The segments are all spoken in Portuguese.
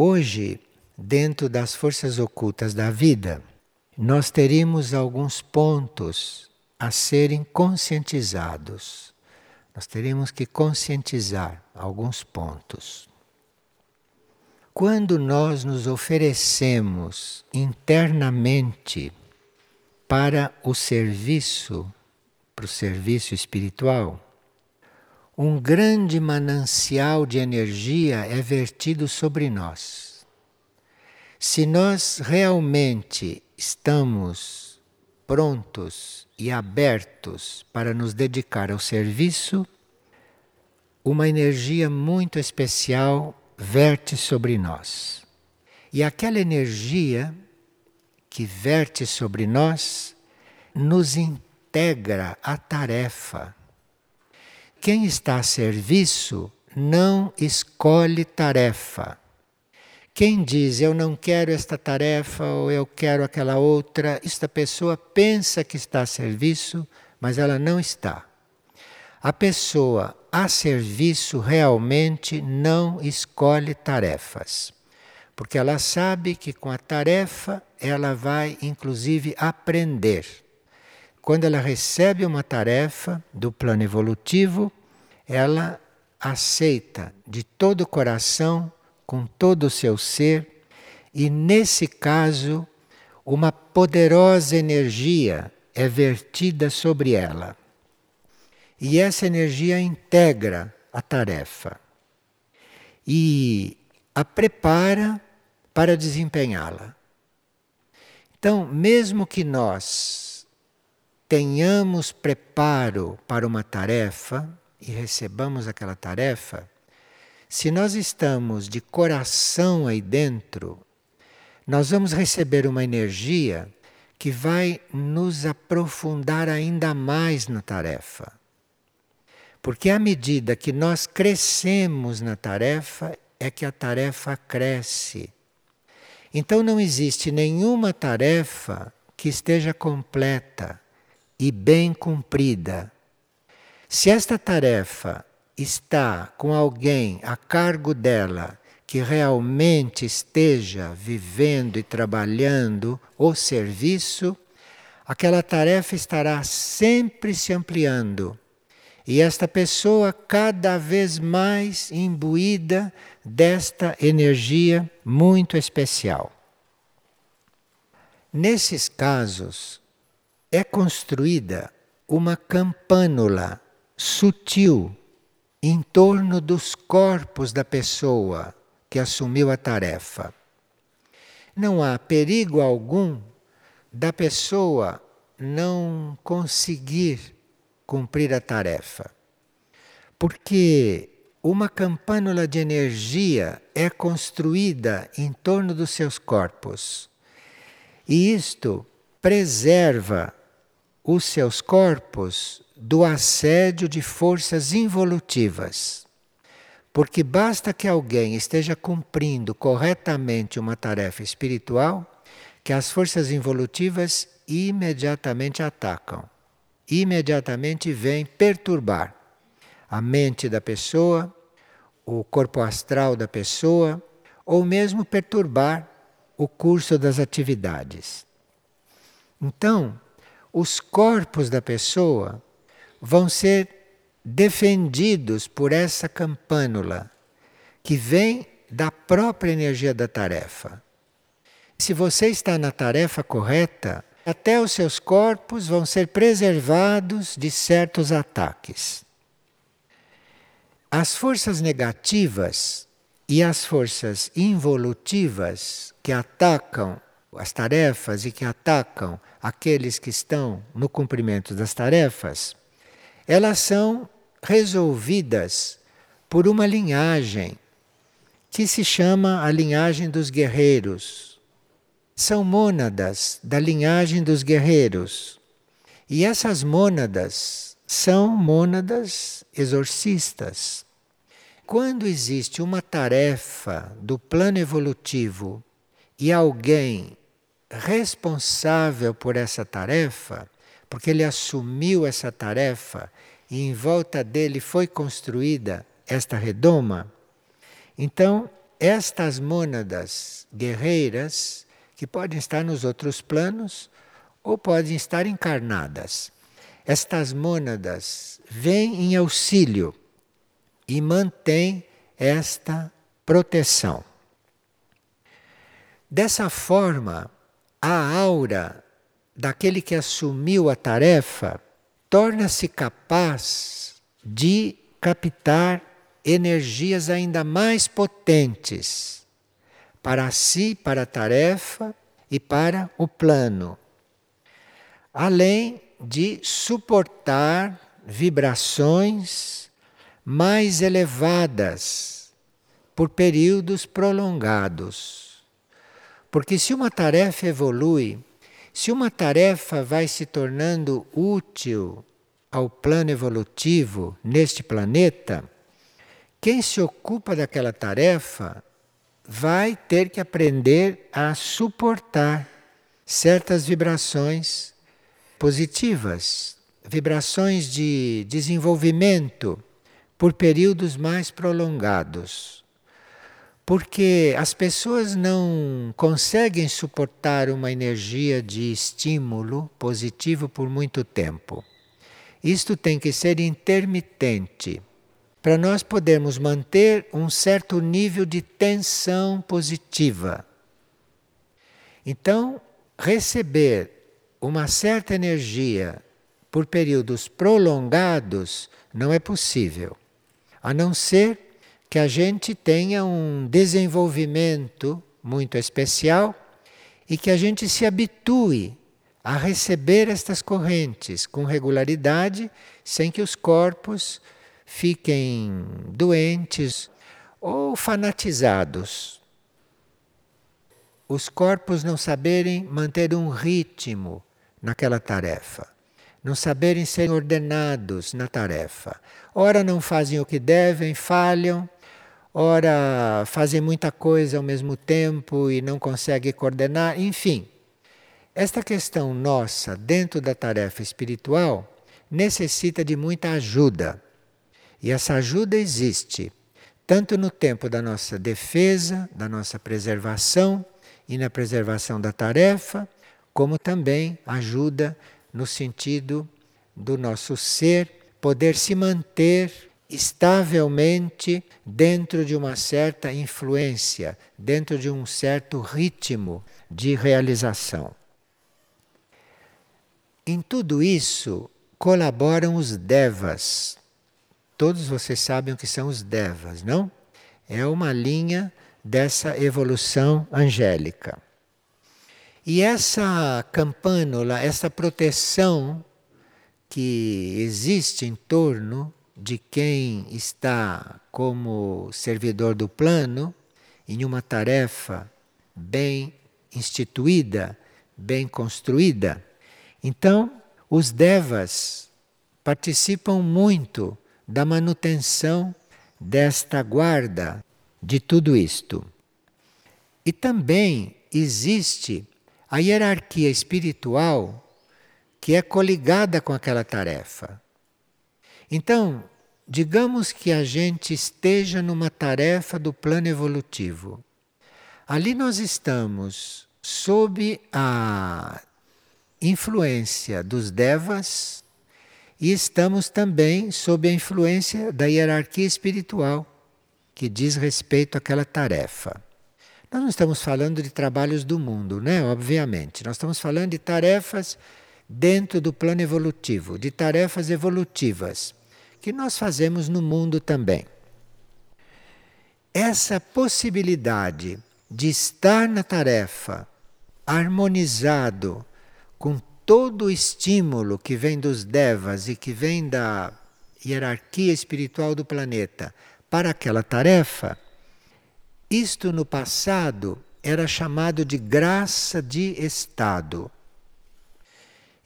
Hoje, dentro das forças ocultas da vida, nós teríamos alguns pontos a serem conscientizados. Nós teríamos que conscientizar alguns pontos. Quando nós nos oferecemos internamente para o serviço, para o serviço espiritual, um grande manancial de energia é vertido sobre nós. Se nós realmente estamos prontos e abertos para nos dedicar ao serviço, uma energia muito especial verte sobre nós. E aquela energia que verte sobre nós nos integra à tarefa. Quem está a serviço não escolhe tarefa. Quem diz eu não quero esta tarefa ou eu quero aquela outra, esta pessoa pensa que está a serviço, mas ela não está. A pessoa a serviço realmente não escolhe tarefas, porque ela sabe que com a tarefa ela vai inclusive aprender. Quando ela recebe uma tarefa do plano evolutivo, ela aceita de todo o coração com todo o seu ser, e nesse caso, uma poderosa energia é vertida sobre ela. E essa energia integra a tarefa e a prepara para desempenhá-la. Então, mesmo que nós tenhamos preparo para uma tarefa e recebamos aquela tarefa, se nós estamos de coração aí dentro, nós vamos receber uma energia que vai nos aprofundar ainda mais na tarefa. Porque à medida que nós crescemos na tarefa, é que a tarefa cresce. Então não existe nenhuma tarefa que esteja completa e bem cumprida. Se esta tarefa está com alguém a cargo dela que realmente esteja vivendo e trabalhando o serviço, aquela tarefa estará sempre se ampliando. E esta pessoa cada vez mais imbuída desta energia muito especial. Nesses casos, é construída uma campânula sutil em torno dos corpos da pessoa que assumiu a tarefa. Não há perigo algum da pessoa não conseguir cumprir a tarefa. Porque uma campânula de energia é construída em torno dos seus corpos. E isto preserva os seus corpos do assédio de forças involutivas. Porque basta que alguém esteja cumprindo corretamente uma tarefa espiritual, que as forças involutivas imediatamente atacam, imediatamente vêm perturbar a mente da pessoa, o corpo astral da pessoa, ou mesmo perturbar o curso das atividades. Então, os corpos da pessoa vão ser defendidos por essa campânula que vem da própria energia da tarefa. Se você está na tarefa correta, até os seus corpos vão ser preservados de certos ataques. As forças negativas e as forças involutivas que atacam as tarefas e que atacam aqueles que estão no cumprimento das tarefas, elas são resolvidas por uma linhagem que se chama a linhagem dos guerreiros. São mônadas da linhagem dos guerreiros. E essas mônadas são mônadas exorcistas. Quando existe uma tarefa do plano evolutivo e alguém responsável por essa tarefa, porque ele assumiu essa tarefa e em volta dele foi construída esta redoma, então estas mônadas guerreiras, que podem estar nos outros planos ou podem estar encarnadas, estas mônadas vêm em auxílio e mantêm esta proteção. Dessa forma, a aura daquele que assumiu a tarefa torna-se capaz de captar energias ainda mais potentes para si, para a tarefa e para o plano, além de suportar vibrações mais elevadas por períodos prolongados. Porque se uma tarefa evolui se uma tarefa vai se tornando útil ao plano evolutivo neste planeta, quem se ocupa daquela tarefa vai ter que aprender a suportar certas vibrações positivas, vibrações de desenvolvimento por períodos mais prolongados porque as pessoas não conseguem suportar uma energia de estímulo positivo por muito tempo. Isto tem que ser intermitente para nós podermos manter um certo nível de tensão positiva. Então, receber uma certa energia por períodos prolongados não é possível, a não ser que a gente tenha um desenvolvimento muito especial e que a gente se habitue a receber estas correntes com regularidade, sem que os corpos fiquem doentes ou fanatizados. Os corpos não saberem manter um ritmo naquela tarefa, não saberem ser ordenados na tarefa. Ora não fazem o que devem, falham, ora fazem muita coisa ao mesmo tempo e não conseguem coordenar, enfim. Esta questão nossa dentro da tarefa espiritual necessita de muita ajuda. E essa ajuda existe tanto no tempo da nossa defesa, da nossa preservação e na preservação da tarefa, como também ajuda no sentido do nosso ser poder se manter estavelmente dentro de uma certa influência, dentro de um certo ritmo de realização. Em tudo isso colaboram os devas. Todos vocês sabem o que são os devas, não? É uma linha dessa evolução angélica. E essa campânula, essa proteção que existe em torno de quem está como servidor do plano em uma tarefa bem instituída, bem construída. Então, os devas participam muito da manutenção desta guarda de tudo isto. E também existe a hierarquia espiritual que é coligada com aquela tarefa. Então, digamos que a gente esteja numa tarefa do plano evolutivo. Ali nós estamos sob a influência dos devas e estamos também sob a influência da hierarquia espiritual que diz respeito àquela tarefa. Nós não estamos falando de trabalhos do mundo, né? Obviamente. Nós estamos falando de tarefas dentro do plano evolutivo, de tarefas evolutivas que nós fazemos no mundo também. Essa possibilidade de estar na tarefa harmonizado com todo o estímulo que vem dos devas e que vem da hierarquia espiritual do planeta para aquela tarefa, isto no passado era chamado de graça de estado.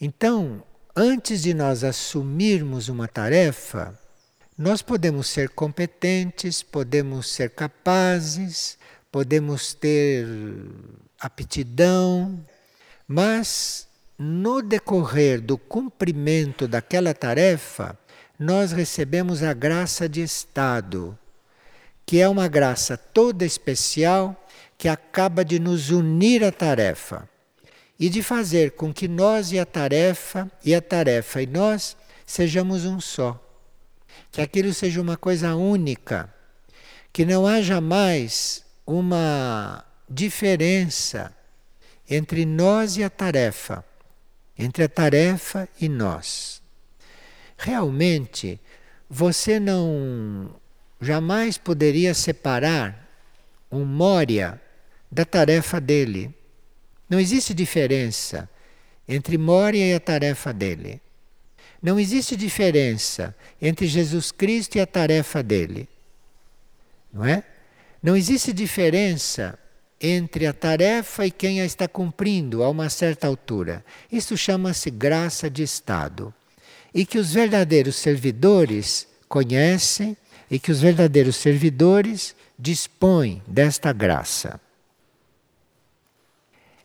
Então, antes de nós assumirmos uma tarefa, nós podemos ser competentes, podemos ser capazes, podemos ter aptidão, mas no decorrer do cumprimento daquela tarefa, nós recebemos a graça de estado, que é uma graça toda especial que acaba de nos unir à tarefa e de fazer com que nós e a tarefa, e a tarefa e nós, sejamos um só. Que aquilo seja uma coisa única, que não haja mais uma diferença entre nós e a tarefa, entre a tarefa e nós. Realmente, você não jamais poderia separar um Moria da tarefa dele. Não existe diferença entre Moria e a tarefa dele. Não existe diferença entre Jesus Cristo e a tarefa dele. Não é? Não existe diferença entre a tarefa e quem a está cumprindo a uma certa altura. Isso chama-se graça de Estado. E que os verdadeiros servidores conhecem e que os verdadeiros servidores dispõem desta graça.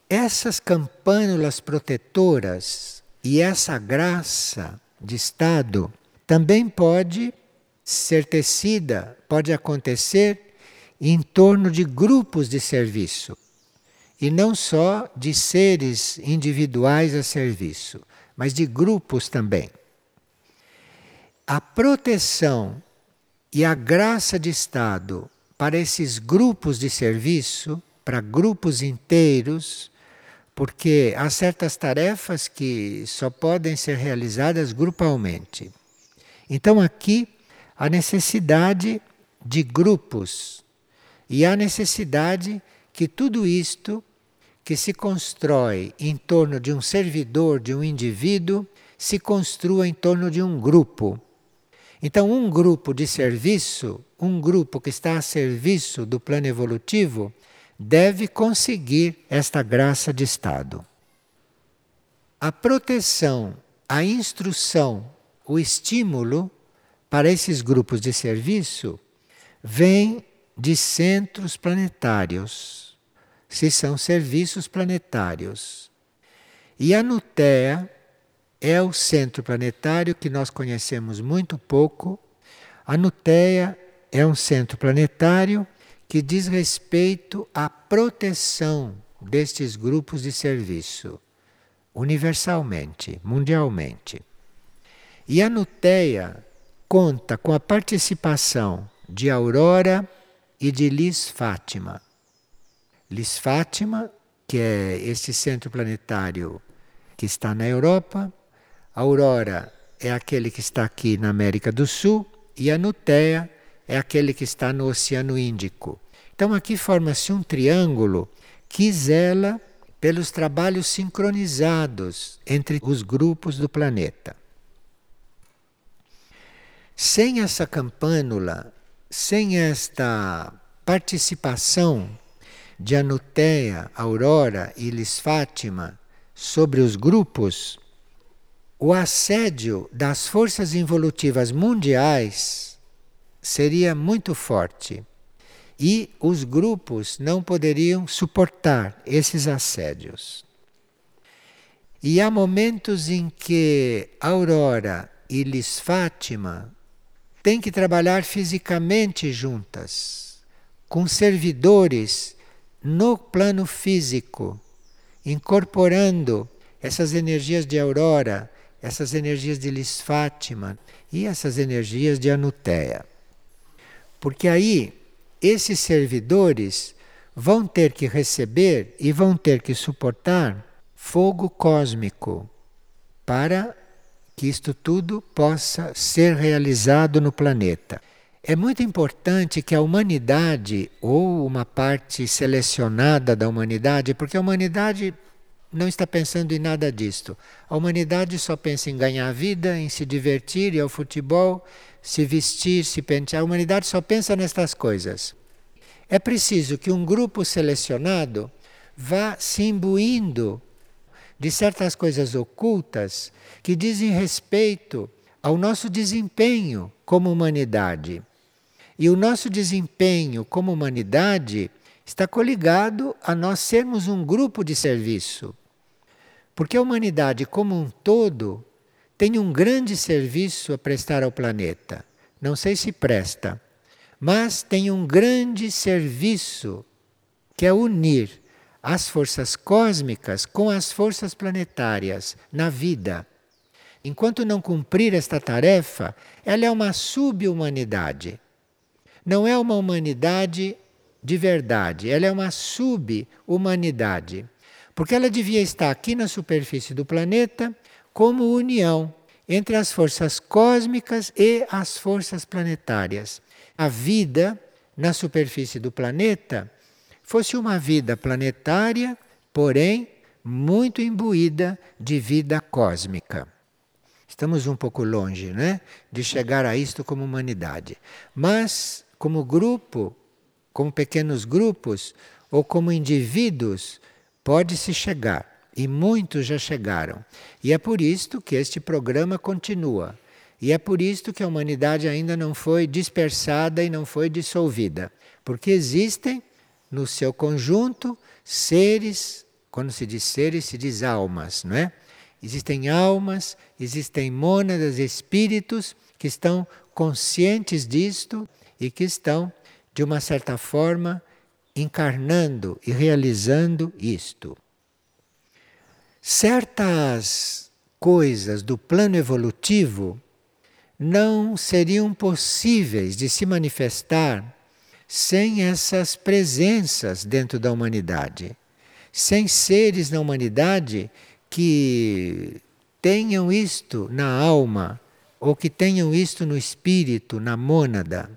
Essas campânulas protetoras e essa graça de Estado também pode ser tecida, pode acontecer em torno de grupos de serviço. E não só de seres individuais a serviço, mas de grupos também. A proteção e a graça de Estado para esses grupos de serviço, para grupos inteiros, porque há certas tarefas que só podem ser realizadas grupalmente. Então aqui a necessidade de grupos e há necessidade que tudo isto que se constrói em torno de um servidor, de um indivíduo, se construa em torno de um grupo. Então, um grupo de serviço, um grupo que está a serviço do plano evolutivo, deve conseguir esta graça de Estado. A proteção, a instrução, o estímulo para esses grupos de serviço vem de centros planetários, se são serviços planetários. E a Nutea é o centro planetário que nós conhecemos muito pouco. A Nutea é um centro planetário que diz respeito à proteção destes grupos de serviço, universalmente, mundialmente. E a Nutea conta com a participação de Aurora e de Lis Fátima. Lis Fátima, que é este centro planetário que está na Europa, Aurora é aquele que está aqui na América do Sul e a Nutea é aquele que está no Oceano Índico. Então aqui forma-se um triângulo que zela pelos trabalhos sincronizados entre os grupos do planeta. Sem essa campânula sem esta participação de Anuteia, Aurora e Lis Fátima sobre os grupos, o assédio das forças involutivas mundiais seria muito forte e os grupos não poderiam suportar esses assédios. E há momentos em que Aurora e Lis Fátima têm que trabalhar fisicamente juntas, com servidores no plano físico, incorporando essas energias de aurora, essas energias de Lis Fátima e essas energias de Anuteia. Porque aí esses servidores vão ter que receber e vão ter que suportar fogo cósmico para que isto tudo possa ser realizado no planeta. É muito importante que a humanidade, ou uma parte selecionada da humanidade, porque a humanidade não está pensando em nada disto. A humanidade só pensa em ganhar vida, em se divertir, ir ao futebol, se vestir, se pentear. A humanidade só pensa nestas coisas. É preciso que um grupo selecionado vá se imbuindo de certas coisas ocultas que dizem respeito ao nosso desempenho como humanidade. E o nosso desempenho como humanidade está coligado a nós sermos um grupo de serviço. Porque a humanidade como um todo tem um grande serviço a prestar ao planeta. Não sei se presta, mas tem um grande serviço que é unir as forças cósmicas com as forças planetárias na vida. Enquanto não cumprir esta tarefa, ela é uma sub-humanidade. Não é uma humanidade de verdade, ela é uma sub-humanidade. Porque ela devia estar aqui na superfície do planeta como união entre as forças cósmicas e as forças planetárias. A vida na superfície do planeta fosse uma vida planetária, porém muito imbuída de vida cósmica. Estamos um pouco longe, né, de chegar a isto como humanidade. Mas como grupo, como pequenos grupos ou como indivíduos, pode-se chegar. E muitos já chegaram. E é por isto que este programa continua. E é por isto que a humanidade ainda não foi dispersada e não foi dissolvida. Porque existem no seu conjunto seres, quando se diz seres, se diz almas, não é? Existem almas, existem mônadas, espíritos que estão conscientes disto e que estão, de uma certa forma, encarnando e realizando isto. Certas coisas do plano evolutivo não seriam possíveis de se manifestar sem essas presenças dentro da humanidade, sem seres na humanidade que tenham isto na alma ou que tenham isto no espírito, na mônada.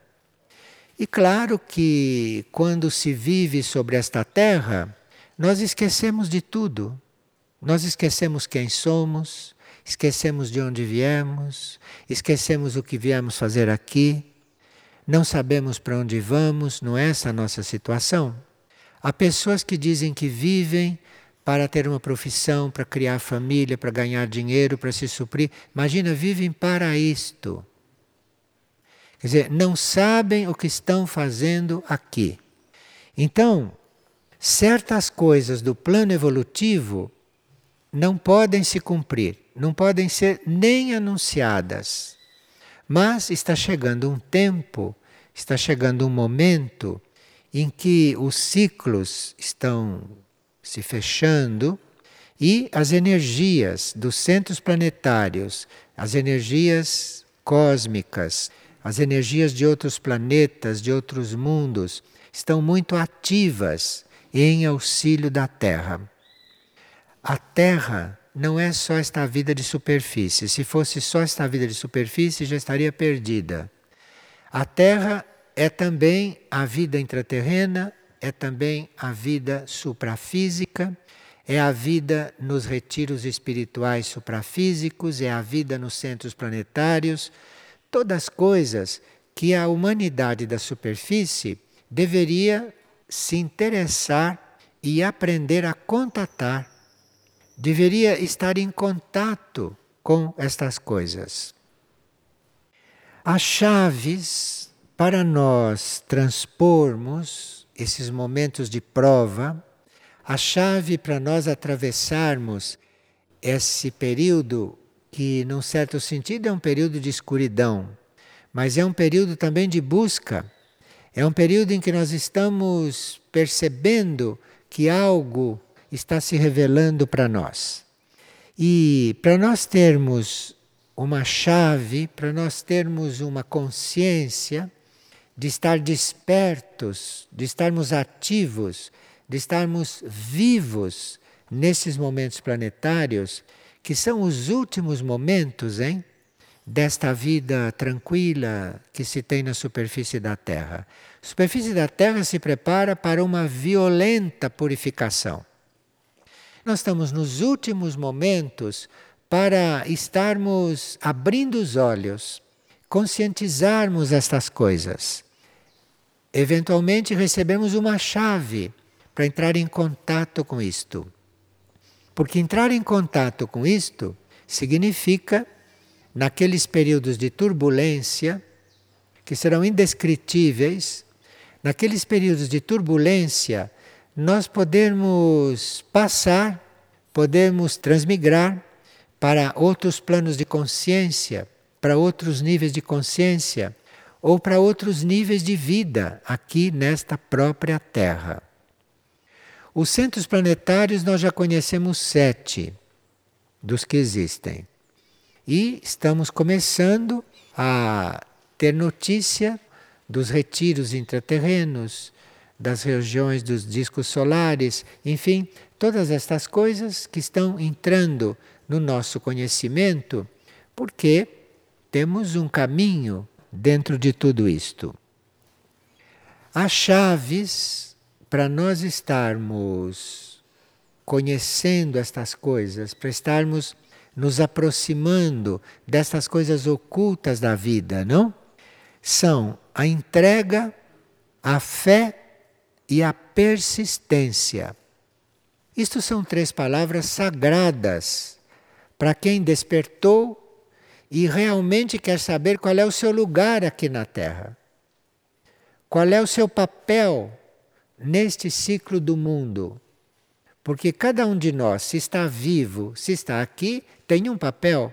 E claro que quando se vive sobre esta terra, nós esquecemos de tudo. Nós esquecemos quem somos, esquecemos de onde viemos, esquecemos o que viemos fazer aqui não sabemos para onde vamos, não é essa a nossa situação? Há pessoas que dizem que vivem para ter uma profissão, para criar família, para ganhar dinheiro, para se suprir. Imagina, vivem para isto. Quer dizer, não sabem o que estão fazendo aqui. Então, certas coisas do plano evolutivo não podem se cumprir, não podem ser nem anunciadas. Mas está chegando um tempo, está chegando um momento em que os ciclos estão se fechando e as energias dos centros planetários, as energias cósmicas, as energias de outros planetas, de outros mundos, estão muito ativas em auxílio da Terra. A Terra não é só esta vida de superfície. Se fosse só esta vida de superfície, já estaria perdida. A Terra é também a vida intraterrena, é também a vida suprafísica, é a vida nos retiros espirituais suprafísicos, é a vida nos centros planetários, todas coisas que a humanidade da superfície deveria se interessar e aprender a contatar deveria estar em contato com estas coisas. As chaves para nós transpormos esses momentos de prova, a chave para nós atravessarmos esse período que, num certo sentido, é um período de escuridão, mas é um período também de busca. É um período em que nós estamos percebendo que algo está se revelando para nós. E para nós termos uma chave, para nós termos uma consciência de estar despertos, de estarmos ativos, de estarmos vivos nesses momentos planetários, que são os últimos momentos, hein? Desta vida tranquila que se tem na superfície da Terra. A superfície da Terra se prepara para uma violenta purificação. Nós estamos nos últimos momentos para estarmos abrindo os olhos, conscientizarmos estas coisas. Eventualmente recebemos uma chave para entrar em contato com isto. Porque entrar em contato com isto significa, naqueles períodos de turbulência, que serão indescritíveis, naqueles períodos de turbulência, nós podemos passar, podemos transmigrar para outros planos de consciência, para outros níveis de consciência, ou para outros níveis de vida aqui nesta própria Terra. Os centros planetários nós já conhecemos sete dos que existem. E estamos começando a ter notícia dos retiros intraterrenos, das regiões dos discos solares, enfim, todas estas coisas que estão entrando no nosso conhecimento, porque temos um caminho dentro de tudo isto. As chaves para nós estarmos conhecendo estas coisas, para estarmos nos aproximando destas coisas ocultas da vida, não? São a entrega, a fé e a persistência. Isto são três palavras sagradas para quem despertou e realmente quer saber qual é o seu lugar aqui na Terra. Qual é o seu papel neste ciclo do mundo? Porque cada um de nós, se está vivo, se está aqui, tem um papel.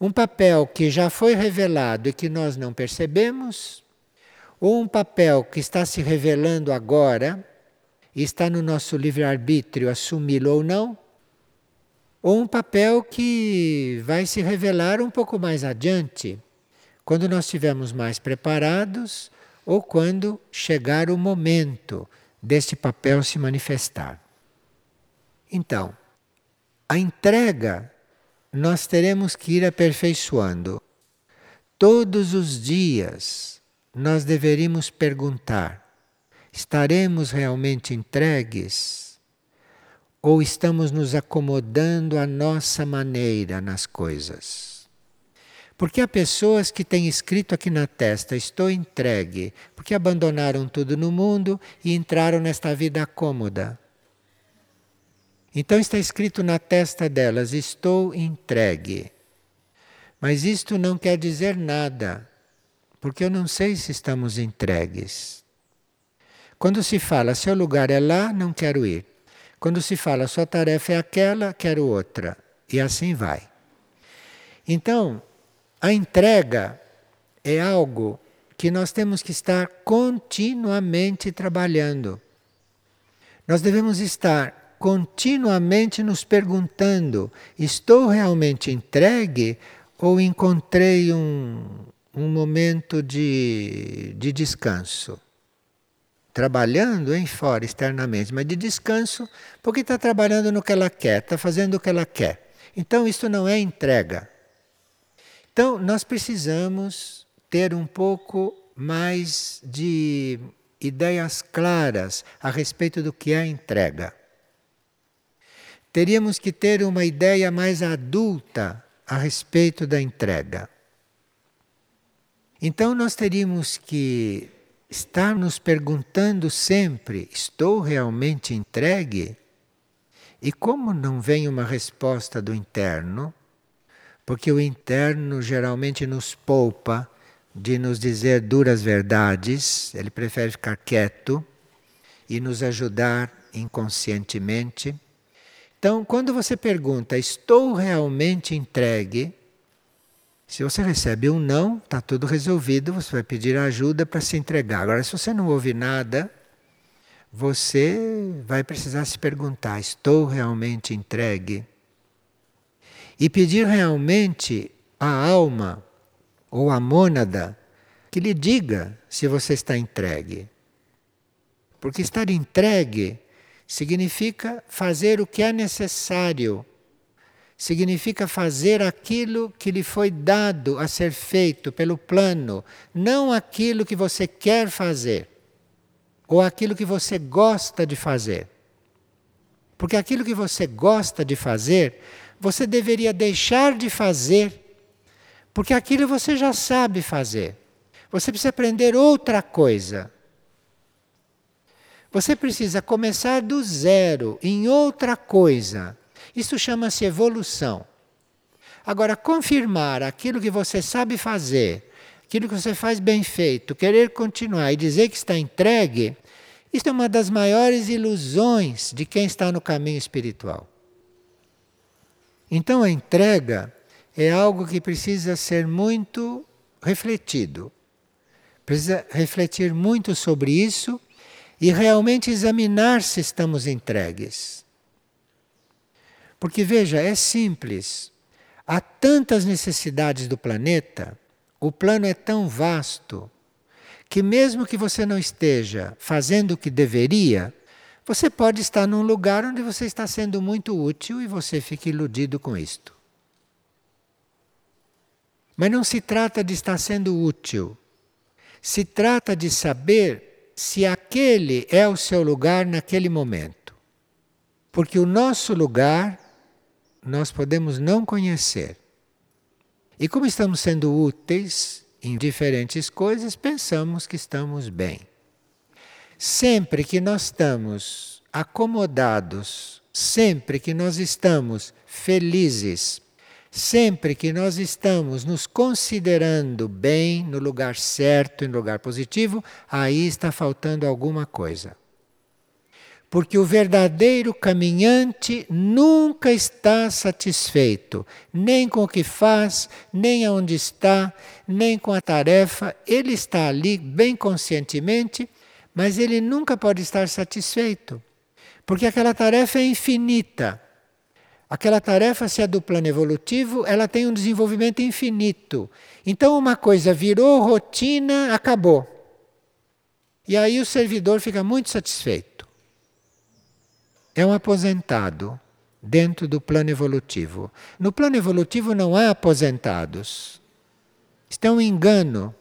Um papel que já foi revelado e que nós não percebemos, ou um papel que está se revelando agora e está no nosso livre-arbítrio assumi-lo ou não, ou um papel que vai se revelar um pouco mais adiante, quando nós estivermos mais preparados ou quando chegar o momento deste papel se manifestar. Então, a entrega nós teremos que ir aperfeiçoando. Todos os dias nós deveríamos perguntar: Estaremos realmente entregues? Ou estamos nos acomodando à nossa maneira nas coisas? Porque há pessoas que têm escrito aqui na testa: Estou entregue, porque abandonaram tudo no mundo e entraram nesta vida cômoda. Então está escrito na testa delas: Estou entregue. Mas isto não quer dizer nada, porque eu não sei se estamos entregues. Quando se fala seu lugar é lá, não quero ir. Quando se fala sua tarefa é aquela, quero outra. E assim vai. Então, a entrega é algo que nós temos que estar continuamente trabalhando. Nós devemos estar continuamente nos perguntando: estou realmente entregue ou encontrei um, um momento de, de descanso? trabalhando em fora externamente, mas de descanso, porque está trabalhando no que ela quer, está fazendo o que ela quer. Então isso não é entrega. Então nós precisamos ter um pouco mais de ideias claras a respeito do que é entrega. Teríamos que ter uma ideia mais adulta a respeito da entrega. Então nós teríamos que estar nos perguntando sempre: estou realmente entregue? E como não vem uma resposta do interno, porque o interno geralmente nos poupa de nos dizer duras verdades, ele prefere ficar quieto e nos ajudar inconscientemente. Então, quando você pergunta, estou realmente entregue? Se você recebe um não, está tudo resolvido, você vai pedir ajuda para se entregar. Agora, se você não ouve nada, você vai precisar se perguntar: estou realmente entregue? E pedir realmente à alma ou à mônada que lhe diga se você está entregue. Porque estar entregue significa fazer o que é necessário significa fazer aquilo que lhe foi dado a ser feito pelo plano, não aquilo que você quer fazer ou aquilo que você gosta de fazer. Porque aquilo que você gosta de fazer, você deveria deixar de fazer, porque aquilo você já sabe fazer. Você precisa aprender outra coisa. Você precisa começar do zero em outra coisa isso chama-se evolução. Agora, confirmar aquilo que você sabe fazer, aquilo que você faz bem feito, querer continuar e dizer que está entregue, isso é uma das maiores ilusões de quem está no caminho espiritual. Então, a entrega é algo que precisa ser muito refletido. Precisa refletir muito sobre isso e realmente examinar se estamos entregues. Porque veja, é simples. Há tantas necessidades do planeta, o plano é tão vasto, que mesmo que você não esteja fazendo o que deveria, você pode estar num lugar onde você está sendo muito útil e você fica iludido com isto. Mas não se trata de estar sendo útil. Se trata de saber se aquele é o seu lugar naquele momento. Porque o nosso lugar nós podemos não conhecer. E como estamos sendo úteis em diferentes coisas, pensamos que estamos bem. Sempre que nós estamos acomodados, sempre que nós estamos felizes, Sempre que nós estamos nos considerando bem, no lugar certo, no lugar positivo, aí está faltando alguma coisa. Porque o verdadeiro caminhante nunca está satisfeito, nem com o que faz, nem aonde está, nem com a tarefa. Ele está ali bem conscientemente, mas ele nunca pode estar satisfeito, porque aquela tarefa é infinita. Aquela tarefa, se é do plano evolutivo, ela tem um desenvolvimento infinito. Então, uma coisa virou rotina, acabou. E aí o servidor fica muito satisfeito. É um aposentado dentro do plano evolutivo. No plano evolutivo não há aposentados. Isto é um engano.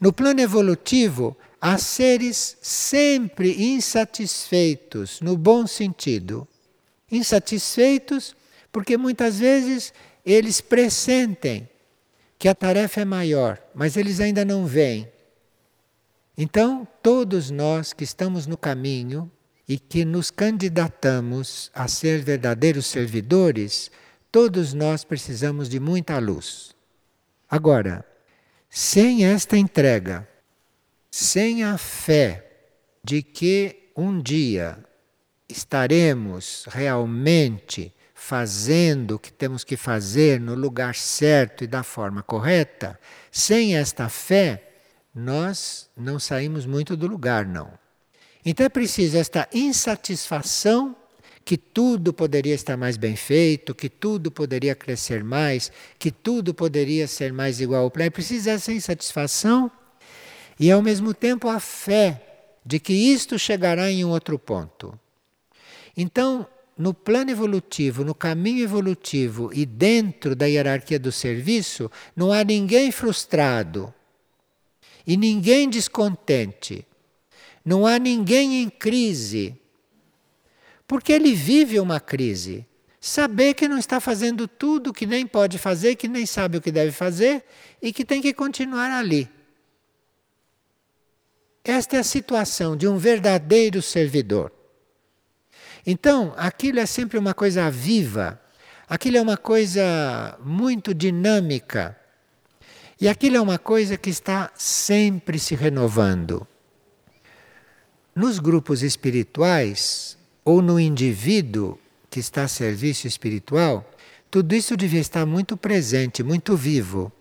No plano evolutivo, há seres sempre insatisfeitos, no bom sentido insatisfeitos, porque muitas vezes eles pressentem que a tarefa é maior, mas eles ainda não veem. Então, todos nós que estamos no caminho e que nos candidatamos a ser verdadeiros servidores, todos nós precisamos de muita luz. Agora, sem esta entrega, sem a fé de que um dia estaremos realmente fazendo o que temos que fazer no lugar certo e da forma correta, sem esta fé, nós não saímos muito do lugar, não. Então é preciso esta insatisfação que tudo poderia estar mais bem feito, que tudo poderia crescer mais, que tudo poderia ser mais igual ao plano. É preciso essa insatisfação e, ao mesmo tempo, a fé de que isto chegará em um outro ponto. Então, no plano evolutivo, no caminho evolutivo e dentro da hierarquia do serviço, não há ninguém frustrado e ninguém descontente. Não há ninguém em crise. Porque ele vive uma crise. Saber que não está fazendo tudo que nem pode fazer, que nem sabe o que deve fazer e que tem que continuar ali. Esta é a situação de um verdadeiro servidor. Então, aquilo é sempre uma coisa viva, aquilo é uma coisa muito dinâmica. E aquilo é uma coisa que está sempre se renovando. Nos grupos espirituais, ou no indivíduo que está a serviço espiritual, tudo isso devia estar muito presente, muito vivo.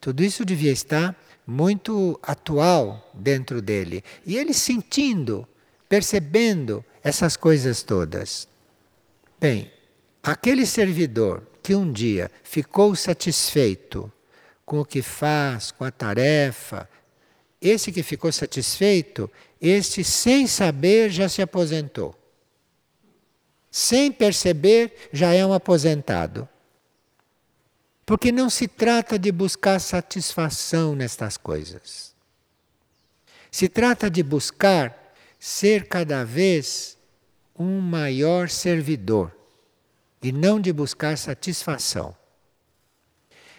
Tudo isso devia estar muito atual dentro dele. E ele sentindo, percebendo essas coisas todas. Bem, aquele servidor que um dia ficou satisfeito com o que faz, com a tarefa, esse que ficou satisfeito, este sem saber já se aposentou. Sem perceber, já é um aposentado. Porque não se trata de buscar satisfação nestas coisas. Se trata de buscar ser cada vez um maior servidor e não de buscar satisfação.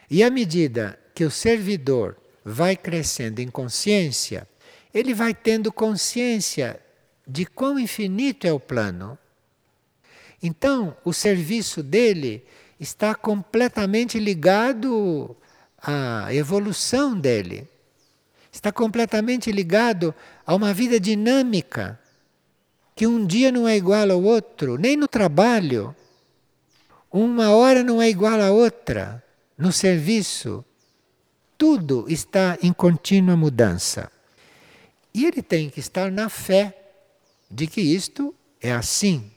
E à medida que o servidor vai crescendo em consciência, ele vai tendo consciência de quão infinito é o plano. Então, o serviço dele está completamente ligado à evolução dele está completamente ligado a uma vida dinâmica, que um dia não é igual ao outro, nem no trabalho. Uma hora não é igual à outra, no serviço. tudo está em contínua mudança. E ele tem que estar na fé de que isto é assim.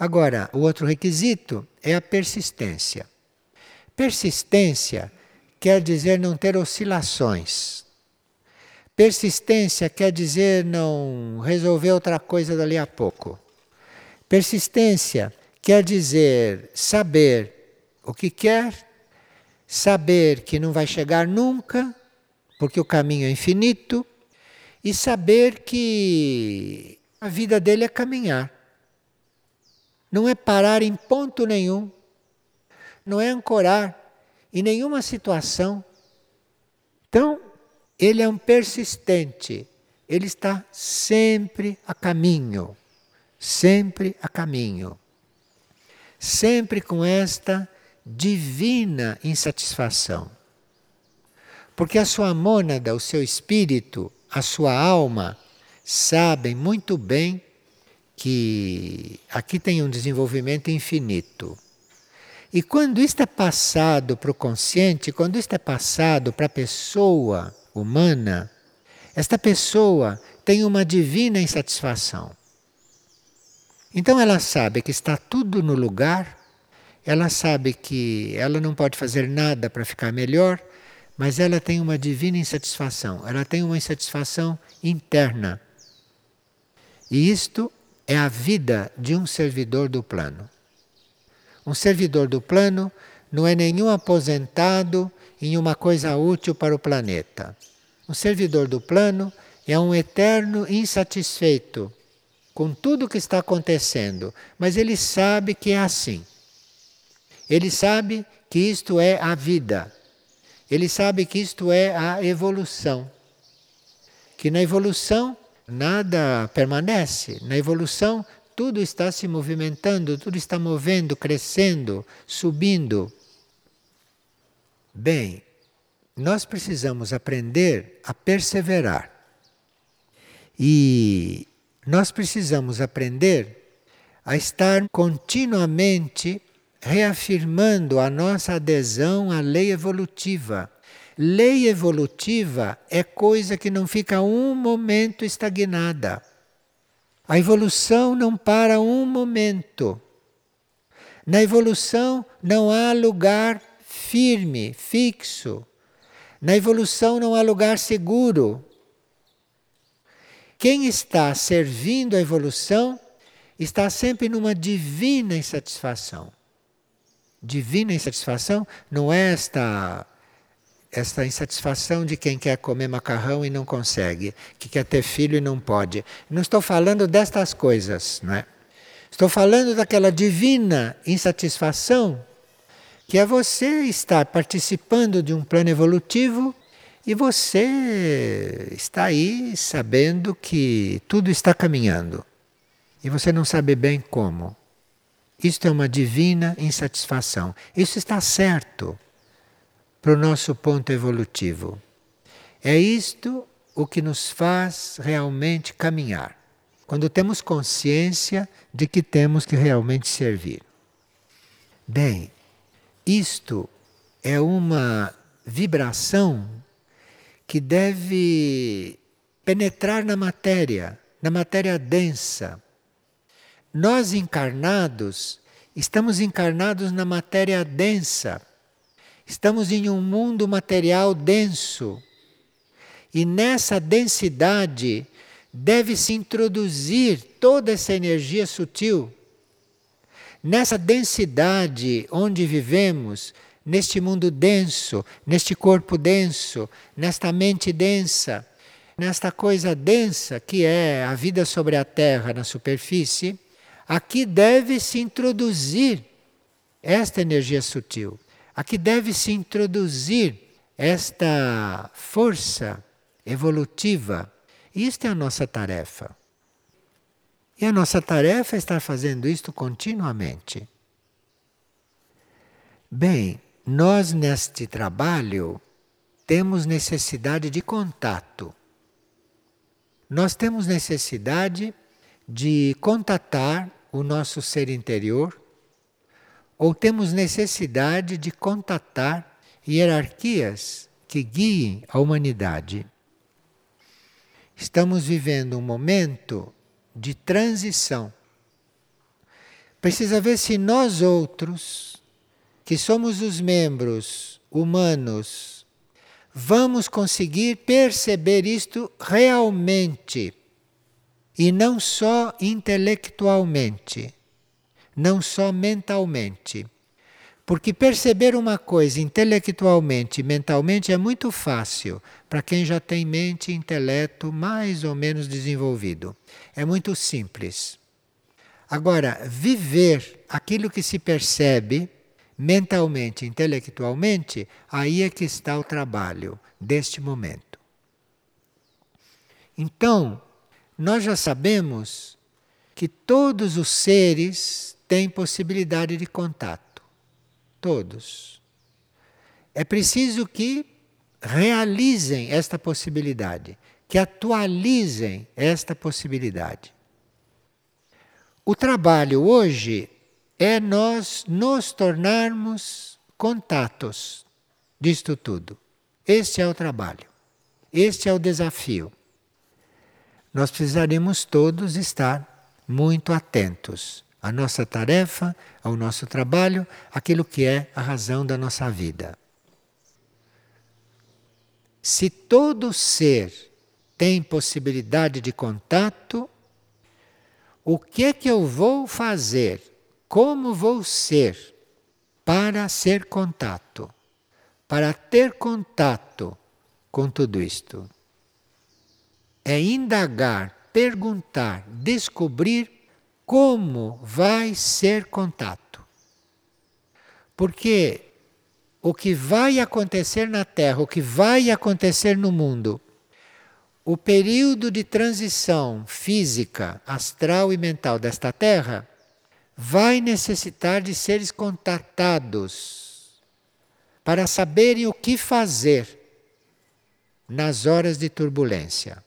Agora, o outro requisito é a persistência. Persistência quer dizer não ter oscilações. Persistência quer dizer não resolver outra coisa dali a pouco. Persistência quer dizer saber o que quer, saber que não vai chegar nunca, porque o caminho é infinito, e saber que a vida dele é caminhar. Não é parar em ponto nenhum, não é ancorar em nenhuma situação. Então, ele é um persistente, ele está sempre a caminho, sempre a caminho, sempre com esta divina insatisfação. Porque a sua mônada, o seu espírito, a sua alma, sabem muito bem que aqui tem um desenvolvimento infinito. E quando isto é passado para o consciente, quando isto é passado para a pessoa humana, esta pessoa tem uma divina insatisfação. Então ela sabe que está tudo no lugar, ela sabe que ela não pode fazer nada para ficar melhor, mas ela tem uma divina insatisfação, ela tem uma insatisfação interna. E isto é a vida de um servidor do plano. Um servidor do plano não é nenhum aposentado em uma coisa útil para o planeta. Um servidor do plano é um eterno insatisfeito com tudo o que está acontecendo, mas ele sabe que é assim. Ele sabe que isto é a vida. Ele sabe que isto é a evolução. Que na evolução nada permanece. Na evolução tudo está se movimentando, tudo está movendo, crescendo, subindo. Bem, nós precisamos aprender a perseverar. E nós precisamos aprender a estar continuamente reafirmando a nossa adesão à lei evolutiva. Lei evolutiva é coisa que não fica um momento estagnada. A evolução não para um momento. Na evolução não há lugar firme, fixo. Na evolução não há lugar seguro. Quem está servindo a evolução está sempre numa divina insatisfação. Divina insatisfação não é esta esta insatisfação de quem quer comer macarrão e não consegue, que quer ter filho e não pode. Não estou falando destas coisas, não é? Estou falando daquela divina insatisfação que é você estar participando de um plano evolutivo e você está aí sabendo que tudo está caminhando e você não sabe bem como. Isto é uma divina insatisfação. Isso está certo para o nosso ponto evolutivo. É isto o que nos faz realmente caminhar. Quando temos consciência de que temos que realmente servir. Bem, isto é uma vibração que deve penetrar na matéria, na matéria densa. Nós encarnados, estamos encarnados na matéria densa Estamos em um mundo material denso. E nessa densidade deve se introduzir toda essa energia sutil. Nessa densidade onde vivemos, neste mundo denso, neste corpo denso, nesta mente densa, nesta coisa densa que é a vida sobre a terra na superfície, aqui deve se introduzir esta energia sutil. Aqui deve se introduzir esta força evolutiva. Isto é a nossa tarefa. E a nossa tarefa é estar fazendo isto continuamente. Bem, nós neste trabalho temos necessidade de contato. Nós temos necessidade de contatar o nosso ser interior ou temos necessidade de contatar hierarquias que guiem a humanidade. Estamos vivendo um momento de transição. Precisa ver se nós outros, que somos os membros humanos, vamos conseguir perceber isto realmente e não só intelectualmente, não só mentalmente. Porque perceber uma coisa intelectualmente mentalmente é muito fácil para quem já tem mente e intelecto mais ou menos desenvolvido. É muito simples. Agora, viver aquilo que se percebe mentalmente, intelectualmente, aí é que está o trabalho deste momento. Então, nós já sabemos que todos os seres têm possibilidade de contato. Todos. É preciso que realizem esta possibilidade, que atualizem esta possibilidade. O trabalho hoje é nós nos tornarmos contatos disto tudo. Este é o trabalho. Este é o desafio. Nós precisaremos todos estar muito atentos à nossa tarefa, ao nosso trabalho, aquilo que é a razão da nossa vida. Se todo ser tem possibilidade de contato, o que é que eu vou fazer como vou ser para ser contato, para ter contato com tudo isto? É indagar, perguntar, descobrir como vai ser contato. Porque o que vai acontecer na Terra, o que vai acontecer no mundo, o período de transição física, astral e mental desta Terra vai necessitar de seres contatados para saberem o que fazer nas horas de turbulência.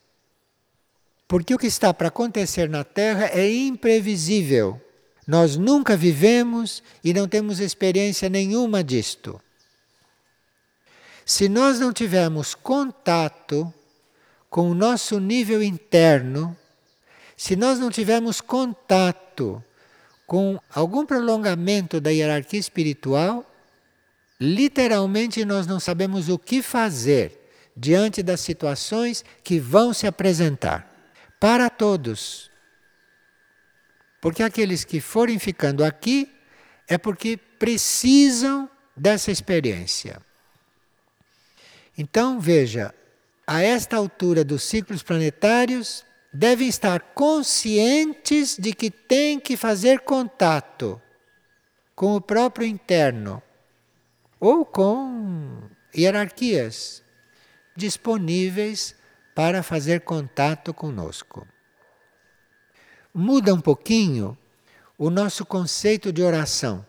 Porque o que está para acontecer na Terra é imprevisível. Nós nunca vivemos e não temos experiência nenhuma disto. Se nós não tivermos contato com o nosso nível interno, se nós não tivermos contato com algum prolongamento da hierarquia espiritual, literalmente nós não sabemos o que fazer diante das situações que vão se apresentar para todos. Porque aqueles que forem ficando aqui é porque precisam dessa experiência. Então, veja, a esta altura dos ciclos planetários, devem estar conscientes de que têm que fazer contato com o próprio interno ou com hierarquias disponíveis para fazer contato conosco. Muda um pouquinho o nosso conceito de oração.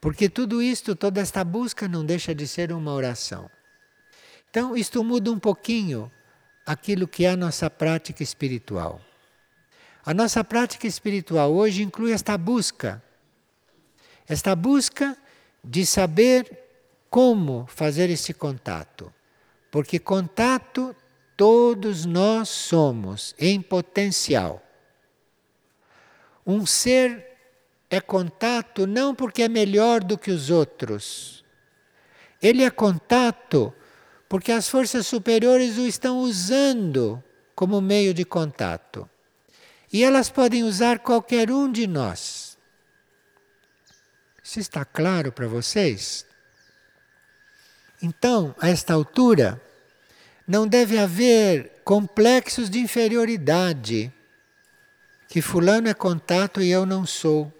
Porque tudo isto, toda esta busca não deixa de ser uma oração. Então, isto muda um pouquinho aquilo que é a nossa prática espiritual. A nossa prática espiritual hoje inclui esta busca, esta busca de saber como fazer esse contato. Porque contato todos nós somos em potencial. Um ser é contato não porque é melhor do que os outros. Ele é contato porque as forças superiores o estão usando como meio de contato. E elas podem usar qualquer um de nós. Isso está claro para vocês? Então, a esta altura, não deve haver complexos de inferioridade, que Fulano é contato e eu não sou.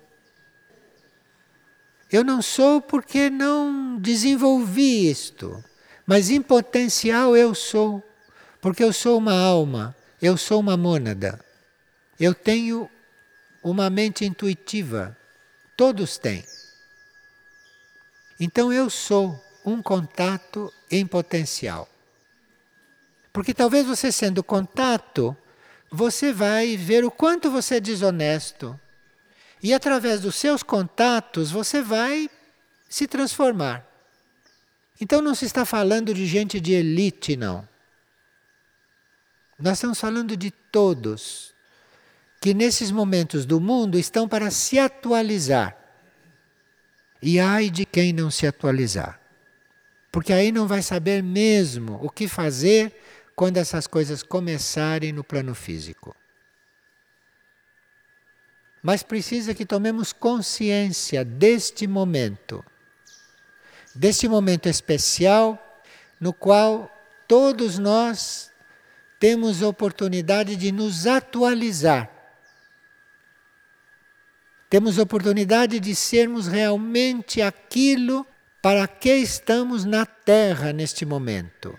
Eu não sou porque não desenvolvi isto. Mas em potencial eu sou, porque eu sou uma alma, eu sou uma mônada. Eu tenho uma mente intuitiva. Todos têm. Então eu sou um contato em potencial. Porque talvez você sendo contato, você vai ver o quanto você é desonesto. E através dos seus contatos você vai se transformar. Então não se está falando de gente de elite, não. Nós estamos falando de todos que nesses momentos do mundo estão para se atualizar. E ai de quem não se atualizar. Porque aí não vai saber mesmo o que fazer quando essas coisas começarem no plano físico. Mas precisa que tomemos consciência deste momento, deste momento especial no qual todos nós temos oportunidade de nos atualizar. Temos oportunidade de sermos realmente aquilo para que estamos na Terra neste momento.